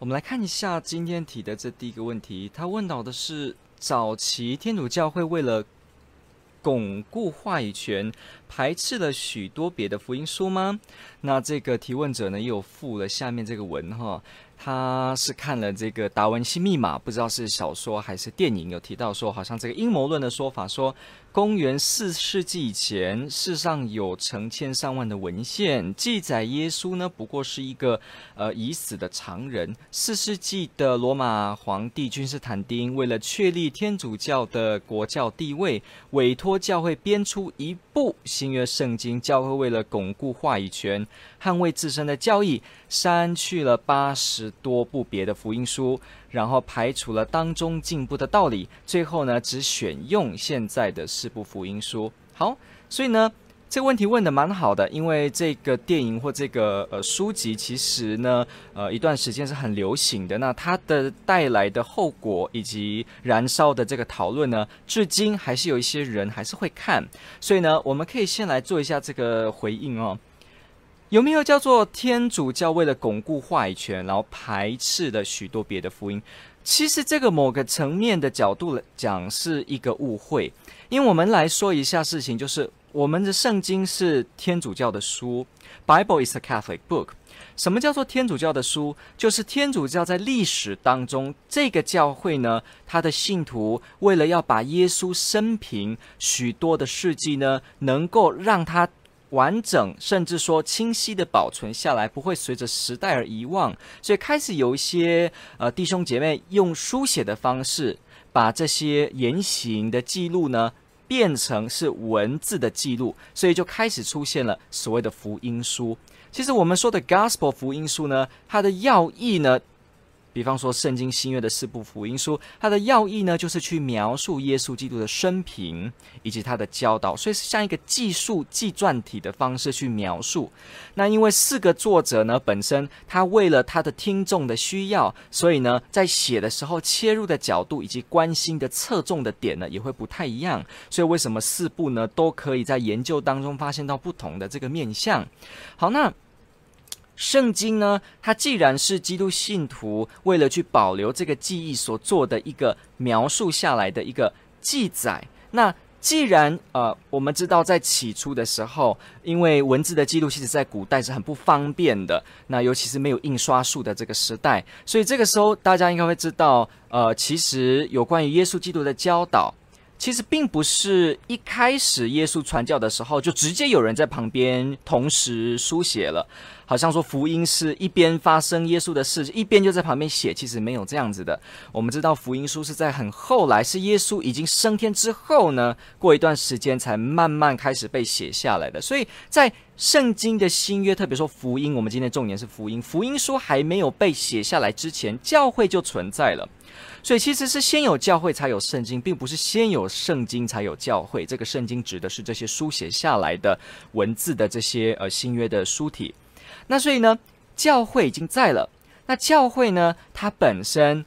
我们来看一下今天提的这第一个问题。他问到的是：早期天主教会为了巩固话语权，排斥了许多别的福音书吗？那这个提问者呢，又附了下面这个文哈。他是看了这个《达文西密码》，不知道是小说还是电影，有提到说，好像这个阴谋论的说法说。公元四世纪以前，世上有成千上万的文献记载，耶稣呢不过是一个呃已死的常人。四世纪的罗马皇帝君士坦丁为了确立天主教的国教地位，委托教会编出一部新约圣经。教会为了巩固话语权，捍卫自身的教义，删去了八十多部别的福音书。然后排除了当中进步的道理，最后呢，只选用现在的四部福音书。好，所以呢，这个问题问得蛮好的，因为这个电影或这个呃书籍，其实呢，呃一段时间是很流行的。那它的带来的后果以及燃烧的这个讨论呢，至今还是有一些人还是会看。所以呢，我们可以先来做一下这个回应哦。有没有叫做天主教为了巩固话语权，然后排斥了许多别的福音？其实这个某个层面的角度来讲是一个误会，因为我们来说一下事情，就是我们的圣经是天主教的书，Bible is a Catholic book。什么叫做天主教的书？就是天主教在历史当中这个教会呢，他的信徒为了要把耶稣生平许多的事迹呢，能够让他。完整，甚至说清晰地保存下来，不会随着时代而遗忘。所以开始有一些呃弟兄姐妹用书写的方式，把这些言行的记录呢，变成是文字的记录，所以就开始出现了所谓的福音书。其实我们说的 Gospel 福音书呢，它的要义呢。比方说，圣经新约的四部福音书，它的要义呢，就是去描述耶稣基督的生平以及他的教导，所以是像一个记述、纪传体的方式去描述。那因为四个作者呢，本身他为了他的听众的需要，所以呢，在写的时候切入的角度以及关心的侧重的点呢，也会不太一样。所以为什么四部呢，都可以在研究当中发现到不同的这个面向？好，那。圣经呢，它既然是基督信徒为了去保留这个记忆所做的一个描述下来的一个记载，那既然呃，我们知道在起初的时候，因为文字的记录其实在古代是很不方便的，那尤其是没有印刷术的这个时代，所以这个时候大家应该会知道，呃，其实有关于耶稣基督的教导。其实并不是一开始耶稣传教的时候就直接有人在旁边同时书写了，好像说福音是一边发生耶稣的事，一边就在旁边写。其实没有这样子的。我们知道福音书是在很后来，是耶稣已经升天之后呢，过一段时间才慢慢开始被写下来的。所以在圣经的新约，特别说福音，我们今天重点是福音，福音书还没有被写下来之前，教会就存在了。所以其实是先有教会才有圣经，并不是先有圣经才有教会。这个圣经指的是这些书写下来的文字的这些呃新约的书体。那所以呢，教会已经在了。那教会呢，它本身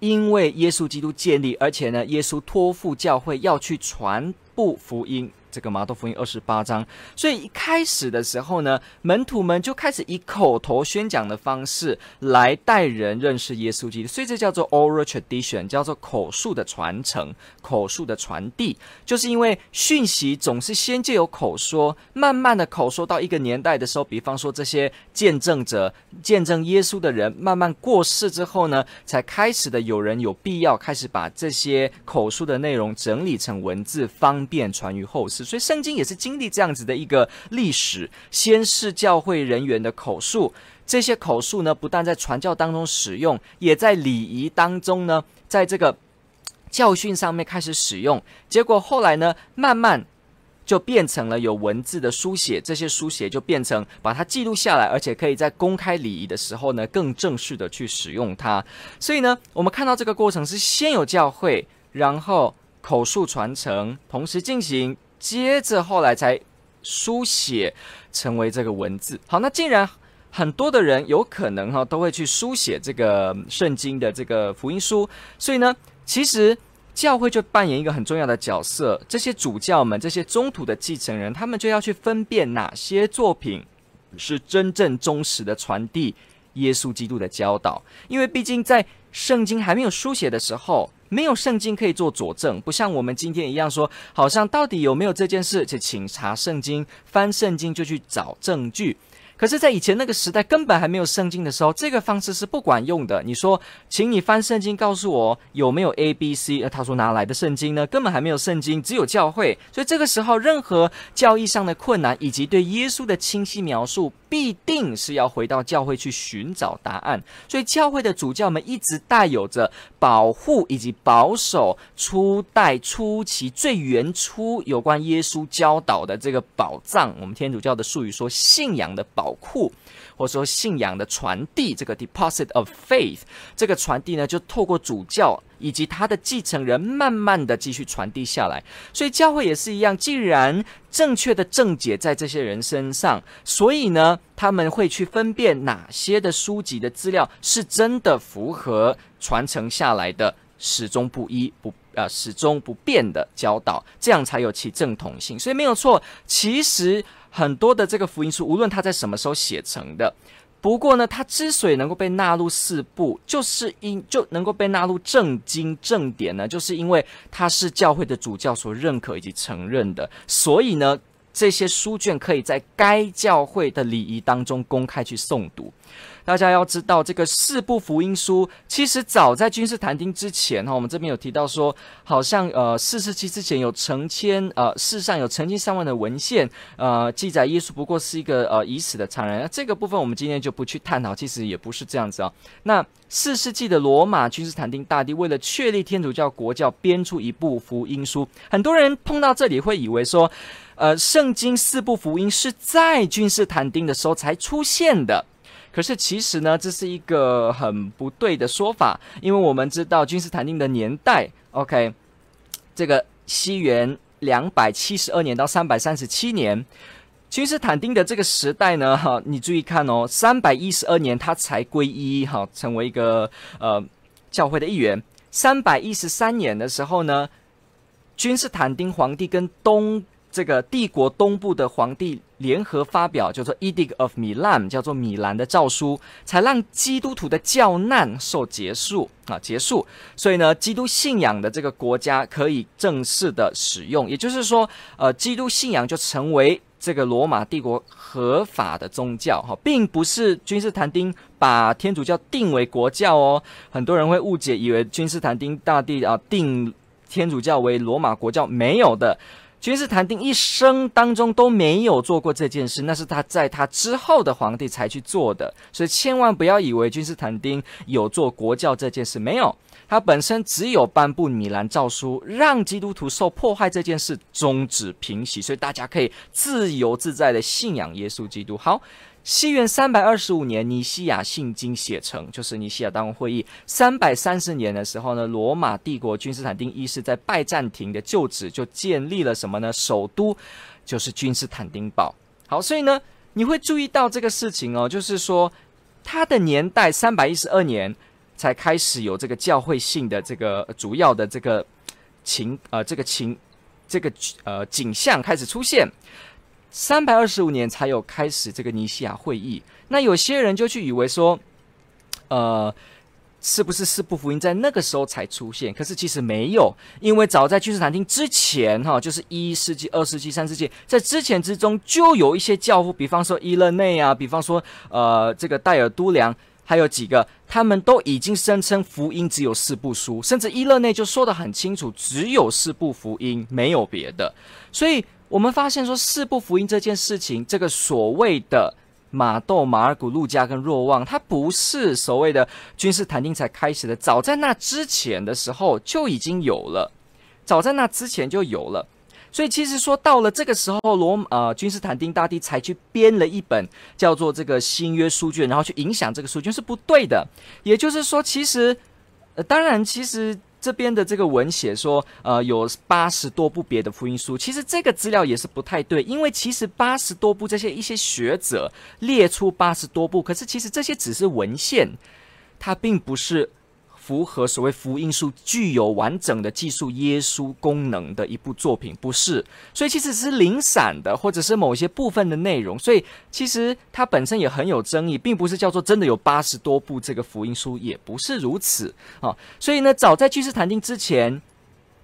因为耶稣基督建立，而且呢，耶稣托付教会要去传布福音。这个马窦福音二十八章，所以一开始的时候呢，门徒们就开始以口头宣讲的方式来带人认识耶稣基督，所以这叫做 oral tradition，叫做口述的传承、口述的传递，就是因为讯息总是先借由口说，慢慢的口说到一个年代的时候，比方说这些见证者、见证耶稣的人慢慢过世之后呢，才开始的有人有必要开始把这些口述的内容整理成文字，方便传于后世。所以圣经也是经历这样子的一个历史，先是教会人员的口述，这些口述呢，不但在传教当中使用，也在礼仪当中呢，在这个教训上面开始使用。结果后来呢，慢慢就变成了有文字的书写，这些书写就变成把它记录下来，而且可以在公开礼仪的时候呢，更正式的去使用它。所以呢，我们看到这个过程是先有教会，然后口述传承同时进行，接着后来才书写成为这个文字。好，那既然很多的人有可能哈都会去书写这个圣经的这个福音书，所以呢，其实。教会就扮演一个很重要的角色，这些主教们、这些中途的继承人，他们就要去分辨哪些作品是真正忠实的传递耶稣基督的教导。因为毕竟在圣经还没有书写的时候，没有圣经可以做佐证，不像我们今天一样说，好像到底有没有这件事，就请查圣经，翻圣经就去找证据。可是，在以前那个时代，根本还没有圣经的时候，这个方式是不管用的。你说，请你翻圣经，告诉我有没有 A、B、C？呃，他说哪来的圣经呢？根本还没有圣经，只有教会。所以这个时候，任何教义上的困难，以及对耶稣的清晰描述，必定是要回到教会去寻找答案。所以，教会的主教们一直带有着保护以及保守初代初期最原初有关耶稣教导的这个宝藏。我们天主教的术语说，信仰的宝。宝库，或者说信仰的传递，这个 deposit of faith，这个传递呢，就透过主教以及他的继承人，慢慢的继续传递下来。所以教会也是一样，既然正确的正解在这些人身上，所以呢，他们会去分辨哪些的书籍的资料是真的符合传承下来的始终不一不呃始终不变的教导，这样才有其正统性。所以没有错，其实。很多的这个福音书，无论它在什么时候写成的，不过呢，它之所以能够被纳入四部，就是因就能够被纳入正经正典呢，就是因为它是教会的主教所认可以及承认的，所以呢，这些书卷可以在该教会的礼仪当中公开去诵读。大家要知道，这个四部福音书其实早在君士坦丁之前哈，我们这边有提到说，好像呃四世纪之前有成千呃世上有成千上万的文献呃记载耶稣不过是一个呃已死的常人，那这个部分我们今天就不去探讨，其实也不是这样子啊。那四世纪的罗马君士坦丁大帝为了确立天主教国教，编出一部福音书，很多人碰到这里会以为说，呃圣经四部福音是在君士坦丁的时候才出现的。可是其实呢，这是一个很不对的说法，因为我们知道君士坦丁的年代，OK，这个西元两百七十二年到三百三十七年，君士坦丁的这个时代呢，哈，你注意看哦，三百一十二年他才皈依，哈，成为一个呃教会的一员。三百一十三年的时候呢，君士坦丁皇帝跟东。这个帝国东部的皇帝联合发表叫做 Edict of Milan，叫做米兰的诏书，才让基督徒的教难受结束啊结束。所以呢，基督信仰的这个国家可以正式的使用，也就是说，呃，基督信仰就成为这个罗马帝国合法的宗教哈，并不是君士坦丁把天主教定为国教哦。很多人会误解，以为君士坦丁大帝啊定天主教为罗马国教，没有的。君士坦丁一生当中都没有做过这件事，那是他在他之后的皇帝才去做的，所以千万不要以为君士坦丁有做国教这件事，没有，他本身只有颁布米兰诏书，让基督徒受迫害这件事终止平息，所以大家可以自由自在的信仰耶稣基督。好。西元三百二十五年，尼西亚信经写成，就是尼西亚大公会议。三百三十年的时候呢，罗马帝国君士坦丁一世在拜占庭的旧址就建立了什么呢？首都就是君士坦丁堡。好，所以呢，你会注意到这个事情哦，就是说，它的年代三百一十二年才开始有这个教会性的这个主要的这个情呃这个情这个呃景象开始出现。三百二十五年才有开始这个尼西亚会议，那有些人就去以为说，呃，是不是四部福音在那个时候才出现？可是其实没有，因为早在君士坦丁之前，哈，就是一世纪、二世纪、三世纪，在之前之中就有一些教父，比方说伊勒内啊，比方说呃这个戴尔都良，还有几个，他们都已经声称福音只有四部书，甚至伊勒内就说得很清楚，只有四部福音，没有别的，所以。我们发现说四部福音这件事情，这个所谓的马窦、马尔谷、路加跟若望，它不是所谓的君士坦丁才开始的，早在那之前的时候就已经有了，早在那之前就有了。所以其实说到了这个时候，罗呃君士坦丁大帝才去编了一本叫做这个新约书卷，然后去影响这个书卷是不对的。也就是说，其实呃当然其实。这边的这个文写说，呃，有八十多部别的福音书，其实这个资料也是不太对，因为其实八十多部这些一些学者列出八十多部，可是其实这些只是文献，它并不是。符合所谓福音书具有完整的技术耶稣功能的一部作品，不是，所以其实是零散的，或者是某些部分的内容，所以其实它本身也很有争议，并不是叫做真的有八十多部这个福音书，也不是如此啊。所以呢，早在君士坦丁之前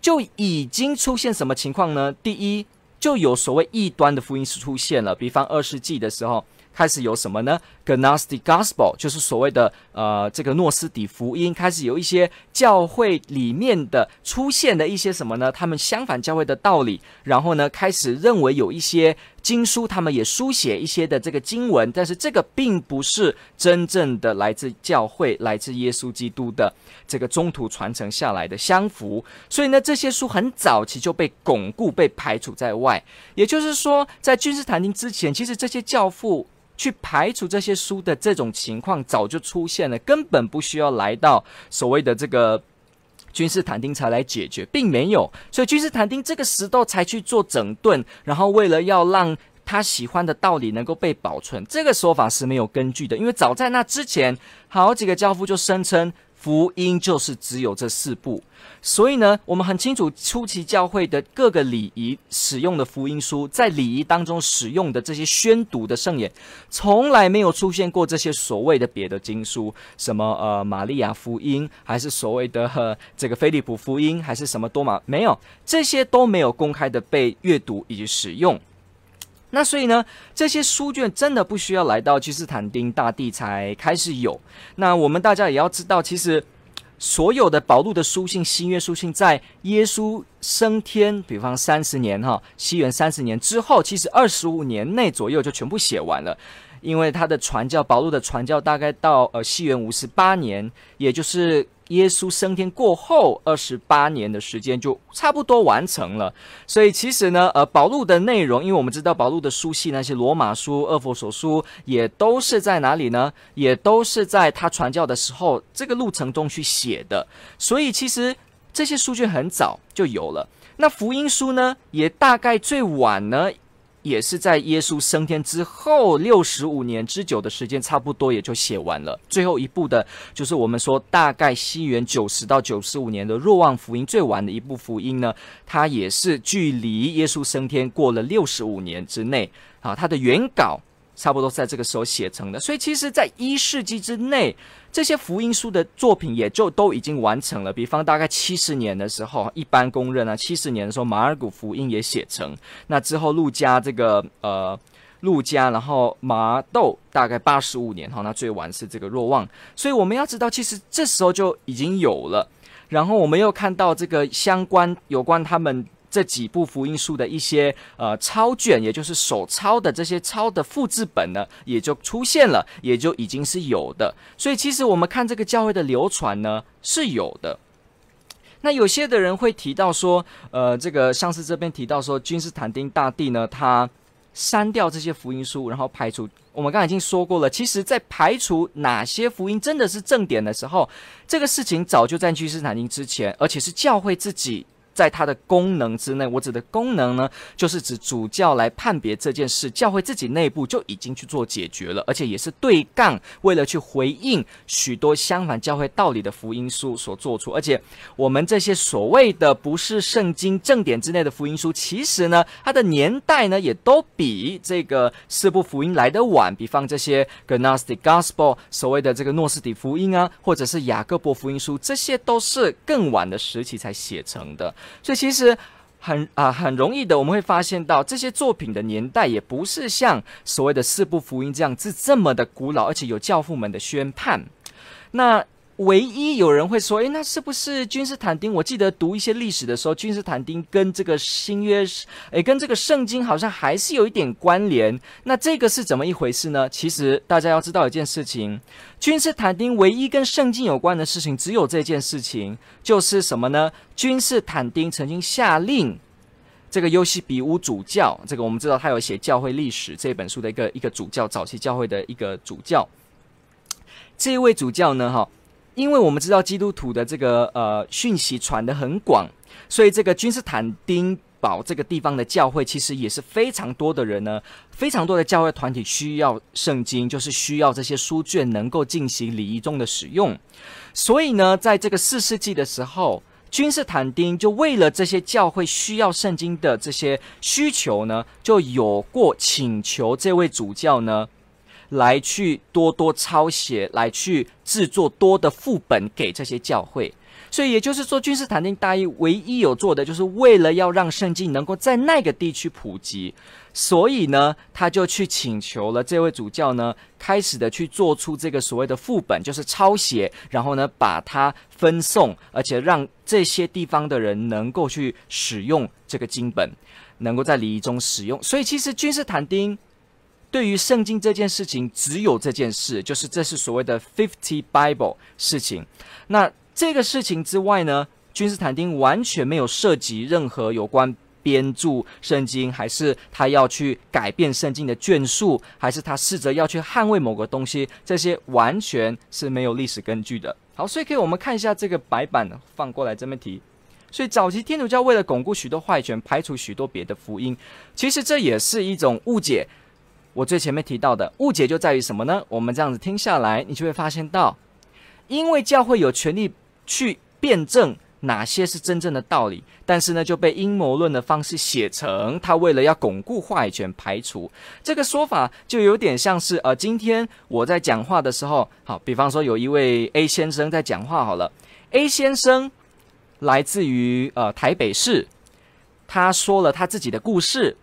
就已经出现什么情况呢？第一，就有所谓异端的福音书出现了，比方二世纪的时候。开始有什么呢？Gnostic Gospel 就是所谓的呃这个诺斯底福音，开始有一些教会里面的出现的一些什么呢？他们相反教会的道理，然后呢开始认为有一些经书，他们也书写一些的这个经文，但是这个并不是真正的来自教会、来自耶稣基督的这个中途传承下来的相符，所以呢这些书很早期就被巩固、被排除在外。也就是说，在君士坦丁之前，其实这些教父。去排除这些书的这种情况早就出现了，根本不需要来到所谓的这个君士坦丁才来解决，并没有。所以君士坦丁这个时候才去做整顿，然后为了要让他喜欢的道理能够被保存，这个说法是没有根据的，因为早在那之前，好几个教父就声称。福音就是只有这四部，所以呢，我们很清楚初期教会的各个礼仪使用的福音书，在礼仪当中使用的这些宣读的圣言，从来没有出现过这些所谓的别的经书，什么呃玛利亚福音，还是所谓的、呃、这个腓利普福音，还是什么多马，没有，这些都没有公开的被阅读以及使用。那所以呢，这些书卷真的不需要来到君士坦丁大帝才开始有。那我们大家也要知道，其实所有的保禄的书信、新约书信，在耶稣升天，比方三十年哈，西元三十年之后，其实二十五年内左右就全部写完了。因为他的传教，保禄的传教大概到呃西元五十八年，也就是。耶稣升天过后二十八年的时间就差不多完成了，所以其实呢，呃，保禄的内容，因为我们知道保禄的书信，那些罗马书、二佛所书，也都是在哪里呢？也都是在他传教的时候这个路程中去写的，所以其实这些书卷很早就有了。那福音书呢，也大概最晚呢。也是在耶稣升天之后六十五年之久的时间，差不多也就写完了。最后一部的，就是我们说大概西元九十到九十五年的若望福音，最晚的一部福音呢，它也是距离耶稣升天过了六十五年之内啊，它的原稿。差不多在这个时候写成的，所以其实，在一世纪之内，这些福音书的作品也就都已经完成了。比方，大概七十年的时候，一般公认啊，七十年的时候，马尔谷福音也写成。那之后，路加这个呃，路加，然后马窦大概八十五年哈，那最晚是这个若望。所以我们要知道，其实这时候就已经有了。然后我们又看到这个相关有关他们。这几部福音书的一些呃抄卷，也就是手抄的这些抄的复制本呢，也就出现了，也就已经是有的。所以其实我们看这个教会的流传呢是有的。那有些的人会提到说，呃，这个像是这边提到说，君士坦丁大帝呢，他删掉这些福音书，然后排除。我们刚才已经说过了，其实在排除哪些福音真的是正典的时候，这个事情早就在君士坦丁之前，而且是教会自己。在它的功能之内，我指的功能呢，就是指主教来判别这件事，教会自己内部就已经去做解决了，而且也是对杠，为了去回应许多相反教会道理的福音书所做出。而且我们这些所谓的不是圣经正典之内的福音书，其实呢，它的年代呢，也都比这个四部福音来得晚。比方这些 Gnostic Gospel，所谓的这个诺斯底福音啊，或者是雅各伯福音书，这些都是更晚的时期才写成的。所以其实很啊、很容易的，我们会发现到这些作品的年代也不是像所谓的四部福音这样子这么的古老，而且有教父们的宣判。那。唯一有人会说，诶，那是不是君士坦丁？我记得读一些历史的时候，君士坦丁跟这个新约，诶，跟这个圣经好像还是有一点关联。那这个是怎么一回事呢？其实大家要知道一件事情，君士坦丁唯一跟圣经有关的事情，只有这件事情，就是什么呢？君士坦丁曾经下令这个优西比乌主教，这个我们知道他有写《教会历史》这本书的一个一个主教，早期教会的一个主教。这一位主教呢，哈，因为我们知道基督徒的这个呃讯息传得很广，所以这个君士坦丁堡这个地方的教会其实也是非常多的人呢，非常多的教会团体需要圣经，就是需要这些书卷能够进行礼仪中的使用。所以呢，在这个四世纪的时候，君士坦丁就为了这些教会需要圣经的这些需求呢，就有过请求这位主教呢。来去多多抄写，来去制作多的副本给这些教会，所以也就是说，君士坦丁大帝唯一有做的，就是为了要让圣经能够在那个地区普及，所以呢，他就去请求了这位主教呢，开始的去做出这个所谓的副本，就是抄写，然后呢，把它分送，而且让这些地方的人能够去使用这个经本，能够在礼仪中使用。所以，其实君士坦丁。对于圣经这件事情，只有这件事，就是这是所谓的 Fifty Bible 事情。那这个事情之外呢，君士坦丁完全没有涉及任何有关编著圣经，还是他要去改变圣经的卷数，还是他试着要去捍卫某个东西，这些完全是没有历史根据的。好，所以可以我们看一下这个白板放过来这边提。所以早期天主教为了巩固许多话语权，排除许多别的福音，其实这也是一种误解。我最前面提到的误解就在于什么呢？我们这样子听下来，你就会发现到，因为教会有权利去辩证哪些是真正的道理，但是呢，就被阴谋论的方式写成他为了要巩固话语权排除这个说法，就有点像是呃，今天我在讲话的时候，好，比方说有一位 A 先生在讲话好了，A 先生来自于呃台北市，他说了他自己的故事。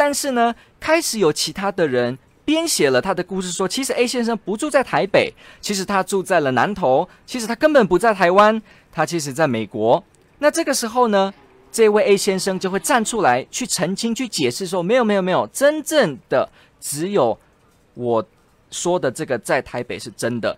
但是呢，开始有其他的人编写了他的故事，说其实 A 先生不住在台北，其实他住在了南投，其实他根本不在台湾，他其实在美国。那这个时候呢，这位 A 先生就会站出来去澄清、去解释说，没有、没有、没有，真正的只有我说的这个在台北是真的。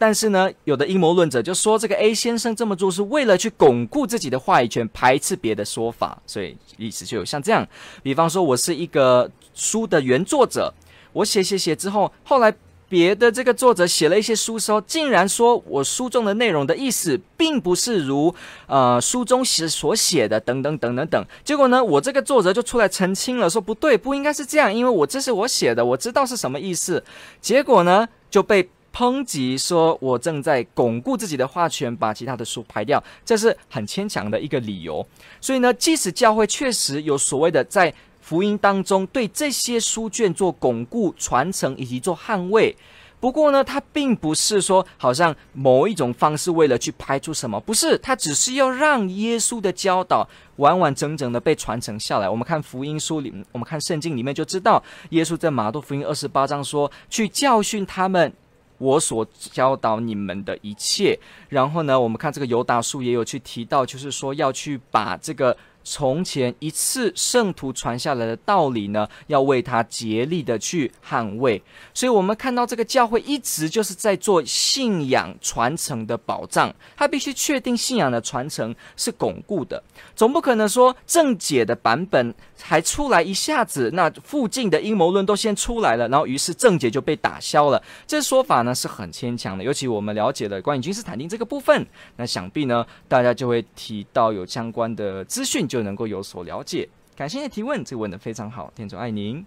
但是呢，有的阴谋论者就说，这个 A 先生这么做是为了去巩固自己的话语权，排斥别的说法，所以意思就有像这样。比方说，我是一个书的原作者，我写写写之后，后来别的这个作者写了一些书时候，竟然说我书中的内容的意思并不是如呃书中写所写的，等等等等等。结果呢，我这个作者就出来澄清了，说不对，不应该是这样，因为我这是我写的，我知道是什么意思。结果呢，就被。抨击说：“我正在巩固自己的话语权，把其他的书排掉，这是很牵强的一个理由。所以呢，即使教会确实有所谓的在福音当中对这些书卷做巩固、传承以及做捍卫，不过呢，它并不是说好像某一种方式为了去排出什么，不是，它只是要让耶稣的教导完完整整的被传承下来。我们看福音书里，我们看圣经里面就知道，耶稣在马窦福音二十八章说：去教训他们。”我所教导你们的一切，然后呢，我们看这个犹大书也有去提到，就是说要去把这个。从前一次圣徒传下来的道理呢，要为他竭力的去捍卫。所以，我们看到这个教会一直就是在做信仰传承的保障。他必须确定信仰的传承是巩固的，总不可能说正解的版本还出来一下子，那附近的阴谋论都先出来了，然后于是正解就被打消了。这说法呢是很牵强的。尤其我们了解了关于君士坦丁这个部分，那想必呢大家就会提到有相关的资讯。就能够有所了解。感谢您的提问，这个问得非常好，店主爱您。